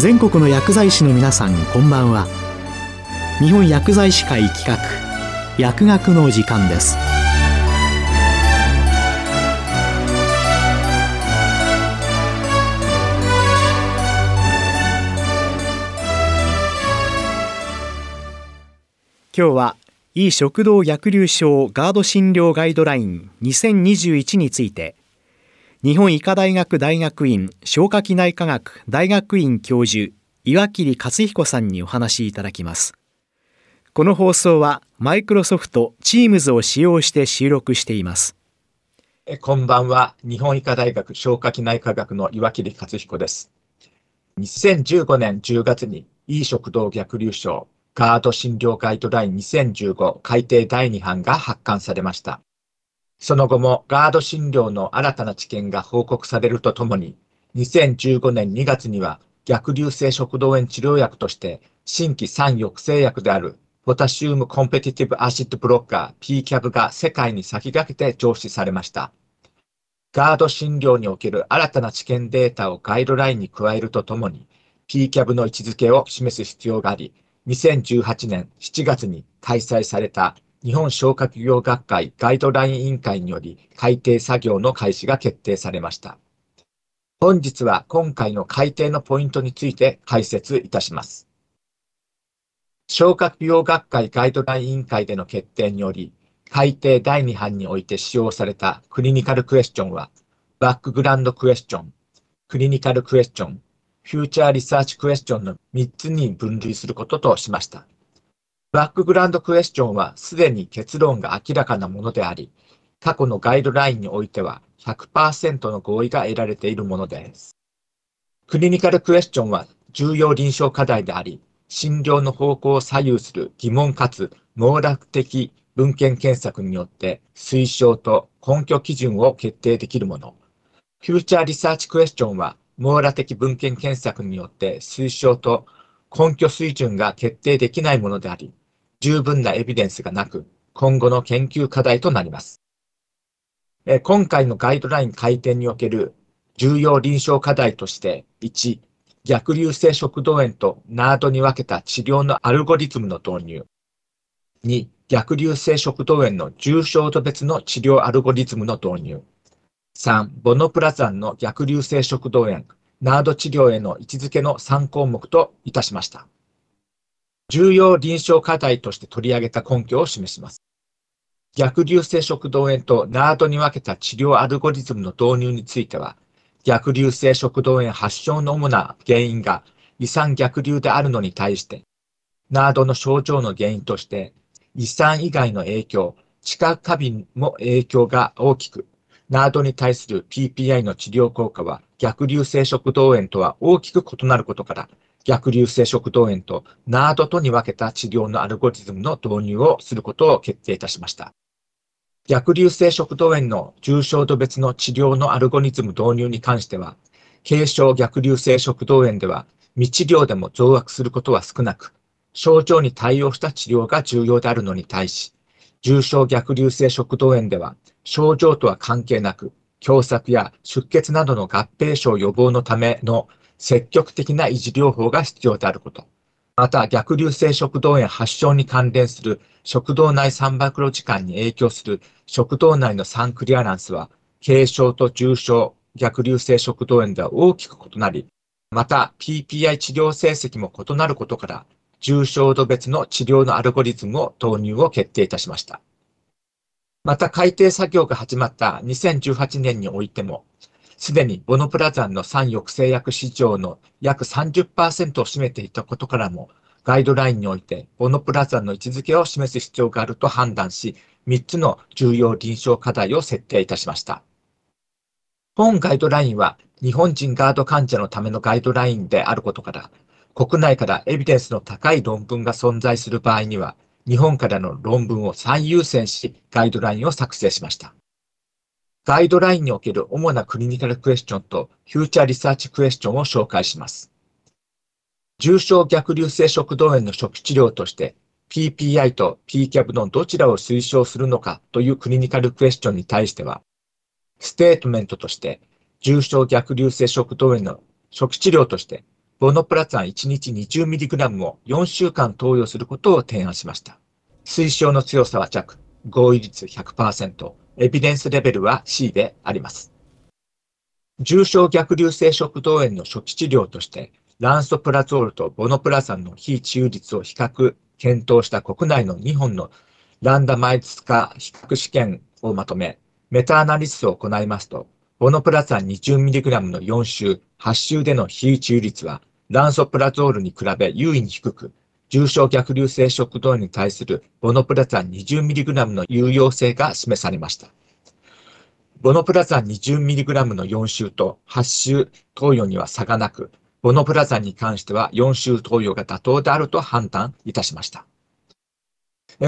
全国の薬剤師の皆さんこんばんは。日本薬剤師会企画薬学の時間です。今日はいい食道逆流症ガード診療ガイドライン2021について日本医科大学大学院消化器内科学大学院教授岩切克彦さんにお話しいただきます。この放送はマイクロソフト Teams を使用して収録しています。えこんばんは。日本医科大学消化器内科学の岩切克彦です。2015年10月にいい食道逆流症ガード診療ガイドライン2015改定第2版が発刊されました。その後もガード診療の新たな知見が報告されるとともに、2015年2月には逆流性食道炎治療薬として新規酸抑制薬であるポタシウムコンペティティブアシッドブロッカー PCAB が世界に先駆けて上市されました。ガード診療における新たな知見データをガイドラインに加えるとともに PCAB の位置づけを示す必要があり、2018年7月に開催された日本消化器業学会ガイドライン委員会により改定作業の開始が決定されました。本日は今回の改定のポイントについて解説いたします。消化器業学会ガイドライン委員会での決定により、改定第2版において使用されたクリニカルクエスチョンは、バックグラウンドクエスチョン、クリニカルクエスチョン、フューチャーリサーチクエスチョンの3つに分類することとしました。バックグラウンドクエスチョンはすでに結論が明らかなものであり、過去のガイドラインにおいては100%の合意が得られているものです。クリニカルクエスチョンは重要臨床課題であり、診療の方向を左右する疑問かつ網絡的文献検索によって推奨と根拠基準を決定できるもの。フューチャーリサーチクエスチョンは網羅的文献検索によって推奨と根拠水準が決定できないものであり、十分なエビデンスがなく、今後の研究課題となります。今回のガイドライン改定における重要臨床課題として、1、逆流性食道炎とナードに分けた治療のアルゴリズムの導入。2、逆流性食道炎の重症度別の治療アルゴリズムの導入。3、ボノプラザンの逆流性食道炎、ナード治療への位置づけの3項目といたしました。重要臨床課題として取り上げた根拠を示します。逆流性食道炎とナードに分けた治療アルゴリズムの導入については、逆流性食道炎発症の主な原因が胃酸逆流であるのに対して、ナードの症状の原因として、胃酸以外の影響、知覚過敏も影響が大きく、ナードに対する PPI の治療効果は逆流性食道炎とは大きく異なることから、逆流性食道炎と NARD とに分けた治療のアルゴリズムの導入をすることを決定いたしました。逆流性食道炎の重症度別の治療のアルゴリズム導入に関しては、軽症逆流性食道炎では未治療でも増悪することは少なく、症状に対応した治療が重要であるのに対し、重症逆流性食道炎では症状とは関係なく、狭窄や出血などの合併症予防のための積極的な維持療法が必要であること。また、逆流性食道炎発症に関連する食道内酸爆露時間に影響する食道内の酸クリアランスは、軽症と重症逆流性食道炎では大きく異なり、また PPI 治療成績も異なることから、重症度別の治療のアルゴリズムを導入を決定いたしました。また改定作業が始まった2018年においても、すでにボノプラザンの酸抑制薬市場の約30%を占めていたことからも、ガイドラインにおいてボノプラザンの位置づけを示す必要があると判断し、3つの重要臨床課題を設定いたしました。本ガイドラインは日本人ガード患者のためのガイドラインであることから、国内からエビデンスの高い論文が存在する場合には、日本からの論文を最優先し、ガイドラインを作成しました。ガイドラインにおける主なクリニカルクエスチョンとフューチャーリサーチクエスチョンを紹介します。重症逆流性食道炎の初期治療として PPI と PCAB のどちらを推奨するのかというクリニカルクエスチョンに対しては、ステートメントとして重症逆流性食道炎の初期治療としてボノプラツァン1日 20mg を4週間投与することを提案しました。推奨の強さは弱、合意率100%、エビデンスレベルは C であります。重症逆流性食道炎の初期治療として、ランソプラゾールとボノプラザの非治癒率を比較、検討した国内の2本のランダマイズ化比較試験をまとめ、メタアナリシスを行いますと、ボノプラザ 20mg の4週、8週での非治癒率は、ランソプラゾールに比べ優位に低く、重症逆流性食道炎に対するボノプラザン 20mg の有用性が示されました。ボノプラザン 20mg の4週と8週投与には差がなく、ボノプラザに関しては4週投与が妥当であると判断いたしました。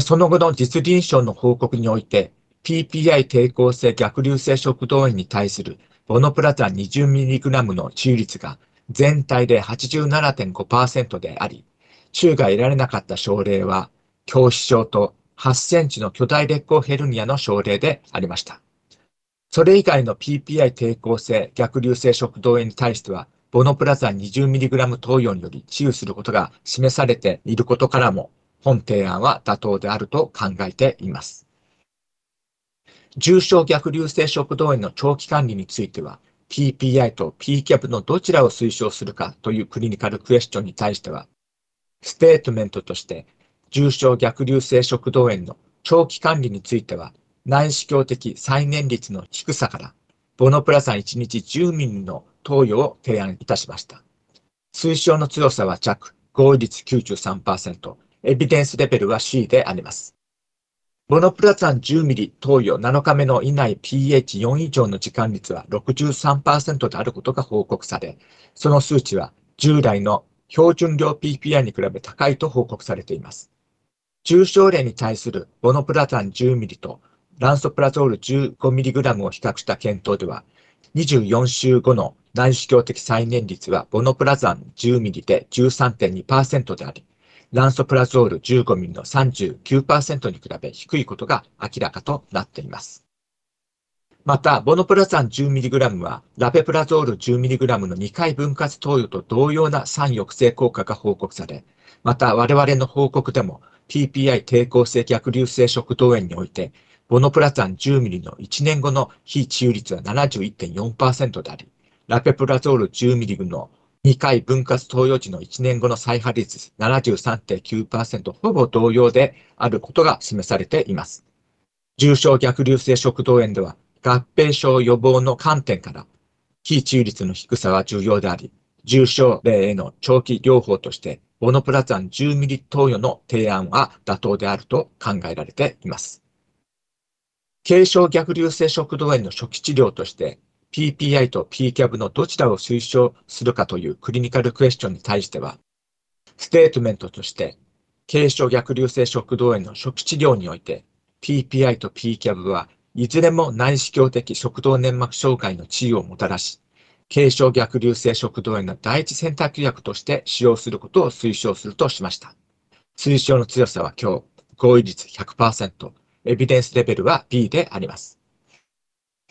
その後の実臨床の報告において、PPI 抵抗性逆流性食道炎に対するボノプラザン 20mg の治癒率が全体で87.5%であり、中が得られなかった症例は、恐視症と8センチの巨大劣行ヘルニアの症例でありました。それ以外の PPI 抵抗性逆流性食道炎に対しては、ボノプラザン 20mg 投与により治癒することが示されていることからも、本提案は妥当であると考えています。重症逆流性食道炎の長期管理については、PPI と PCAP のどちらを推奨するかというクリニカルクエスチョンに対しては、ステートメントとして、重症逆流性食道炎の長期管理については、内視鏡的再燃率の低さから、ボノプラザン1日10ミリの投与を提案いたしました。推奨の強さは弱、合意率93%、エビデンスレベルは C であります。ボノプラザン10ミリ投与7日目の以内 pH4 以上の時間率は63%であることが報告され、その数値は従来の標準量 PPI に比べ高いと報告されています。重症例に対するボノプラザン 10mg とランソプラゾール 15mg を比較した検討では、24週後の内視鏡的再燃率はボノプラザン 10mg で13.2%であり、ランソプラゾール 15mg の39%に比べ低いことが明らかとなっています。また、ボノプラザン 10mg は、ラペプラゾール 10mg の2回分割投与と同様な酸抑制効果が報告され、また我々の報告でも PPI 抵抗性逆流性食道炎において、ボノプラザン 10mg の1年後の非治癒率は71.4%であり、ラペプラゾール 10mg の2回分割投与時の1年後の再発率73.9%ほぼ同様であることが示されています。重症逆流性食道炎では合併症予防の観点から、非治癒率の低さは重要であり、重症例への長期療法として、ボノプラザン10ミリ投与の提案は妥当であると考えられています。軽症逆流性食道炎の初期治療として、PPI と PCAB のどちらを推奨するかというクリニカルクエスチョンに対しては、ステートメントとして、軽症逆流性食道炎の初期治療において、PPI と PCAB はいずれも内視鏡的食道粘膜障害の治癒をもたらし、軽症逆流性食道炎の第一選択薬として使用することを推奨するとしました。推奨の強さは今日、合意率100%、エビデンスレベルは B であります。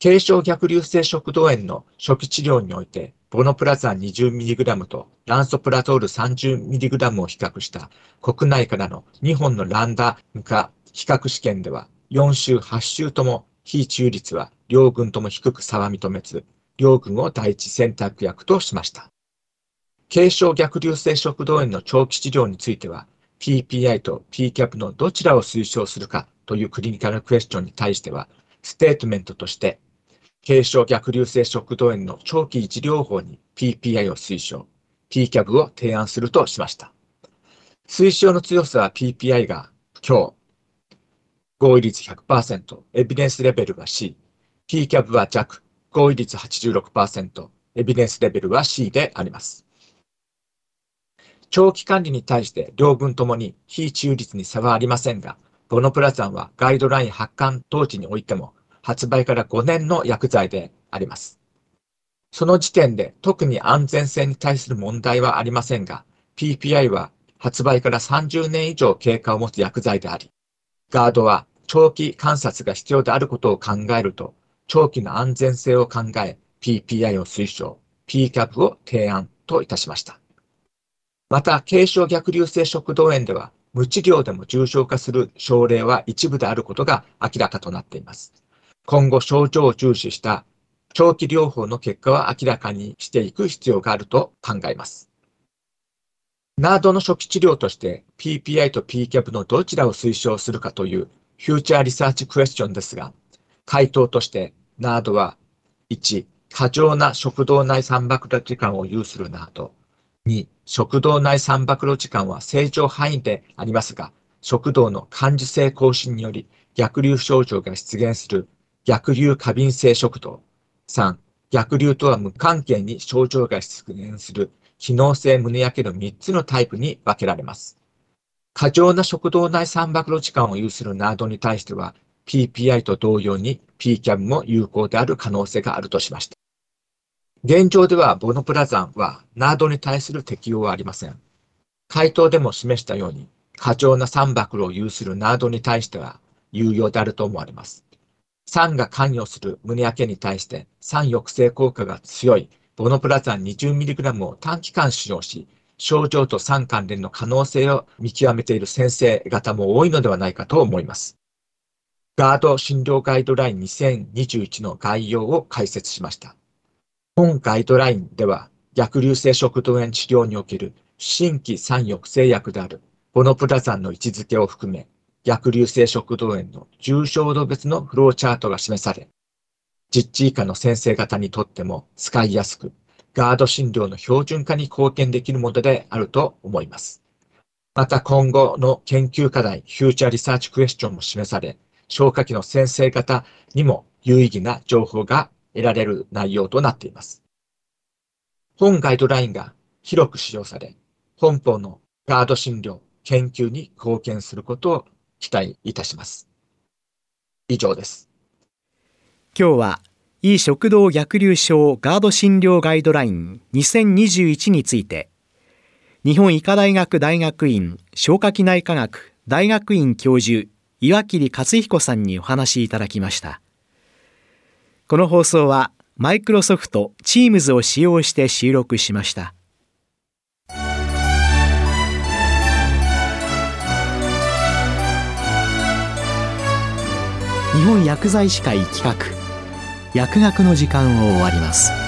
軽症逆流性食道炎の初期治療において、ボノプラザン 20mg とランソプラゾール 30mg を比較した国内からの2本のランダム化比較試験では、4週、8週とも非中立は両軍とも低く差は認めず、両軍を第一選択薬としました。軽症逆流性食道炎の長期治療については、PPI と PCAP のどちらを推奨するかというクリニカルクエスチョンに対しては、ステートメントとして、軽症逆流性食道炎の長期維持療法に PPI を推奨、PCAP を提案するとしました。推奨の強さは PPI が今日合意率100%、エビデンスレベルは C、PCAP は弱、合意率86%、エビデンスレベルは C であります。長期管理に対して両軍ともに非中率に差はありませんが、ボノプラザンはガイドライン発刊当時においても発売から5年の薬剤であります。その時点で特に安全性に対する問題はありませんが、PPI は発売から30年以上経過を持つ薬剤であり、ガードは長期観察が必要であることを考えると、長期の安全性を考え、PPI を推奨、PCAP を提案といたしました。また、軽症逆流性食道炎では、無治療でも重症化する症例は一部であることが明らかとなっています。今後、症状を重視した長期療法の結果は明らかにしていく必要があると考えます。ナードの初期治療として PPI と PCAB のどちらを推奨するかというフューチャーリサーチクエスチョンですが、回答としてナードは1、過剰な食道内酸爆露時間を有するナード。2、食道内酸爆露時間は正常範囲でありますが、食道の感受性更新により逆流症状が出現する逆流過敏性食道。3、逆流とは無関係に症状が出現する機能性胸焼けの3つのタイプに分けられます。過剰な食道内酸爆露時間を有するナードに対しては、PPI と同様に PCAB も有効である可能性があるとしました。現状ではボノプラザンはナードに対する適用はありません。回答でも示したように、過剰な酸爆露を有するナードに対しては有用であると思われます。酸が関与する胸焼けに対して酸抑制効果が強いボノプラザン 20mg を短期間使用し、症状と酸関連の可能性を見極めている先生方も多いのではないかと思います。ガード診療ガイドライン2021の概要を解説しました。本ガイドラインでは、逆流性食道炎治療における新規酸抑制薬であるボノプラザンの位置づけを含め、逆流性食道炎の重症度別のフローチャートが示され、実地以下の先生方にとっても使いやすく、ガード診療の標準化に貢献できるものであると思います。また今後の研究課題、フューチャーリサーチクエスチョンも示され、消化器の先生方にも有意義な情報が得られる内容となっています。本ガイドラインが広く使用され、本邦のガード診療、研究に貢献することを期待いたします。以上です。今日は、い食道逆流症ガード診療ガイドライン2021について、日本医科大学大学院消化器内科学大学院教授岩切克彦さんにお話しいただきました。この放送はマイクロソフト Teams を使用して収録しました。日本薬剤師会企画薬学の時間を終わります。